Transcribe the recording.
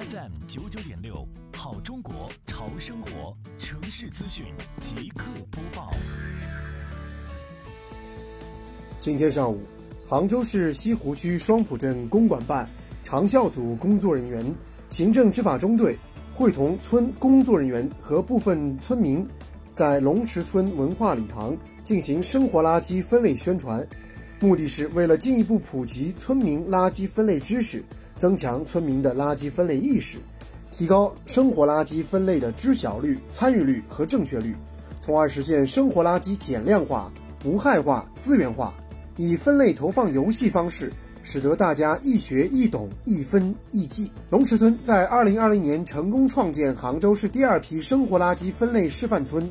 FM 九九点六，好中国潮生活城市资讯即刻播报。今天上午，杭州市西湖区双浦镇公管办长效组工作人员、行政执法中队会同村工作人员和部分村民，在龙池村文化礼堂进行生活垃圾分类宣传，目的是为了进一步普及村民垃圾分类知识。增强村民的垃圾分类意识，提高生活垃圾分类的知晓率、参与率和正确率，从而实现生活垃圾减量化、无害化、资源化。以分类投放游戏方式，使得大家易学易懂、易分易记。龙池村在2020年成功创建杭州市第二批生活垃圾分类示范村，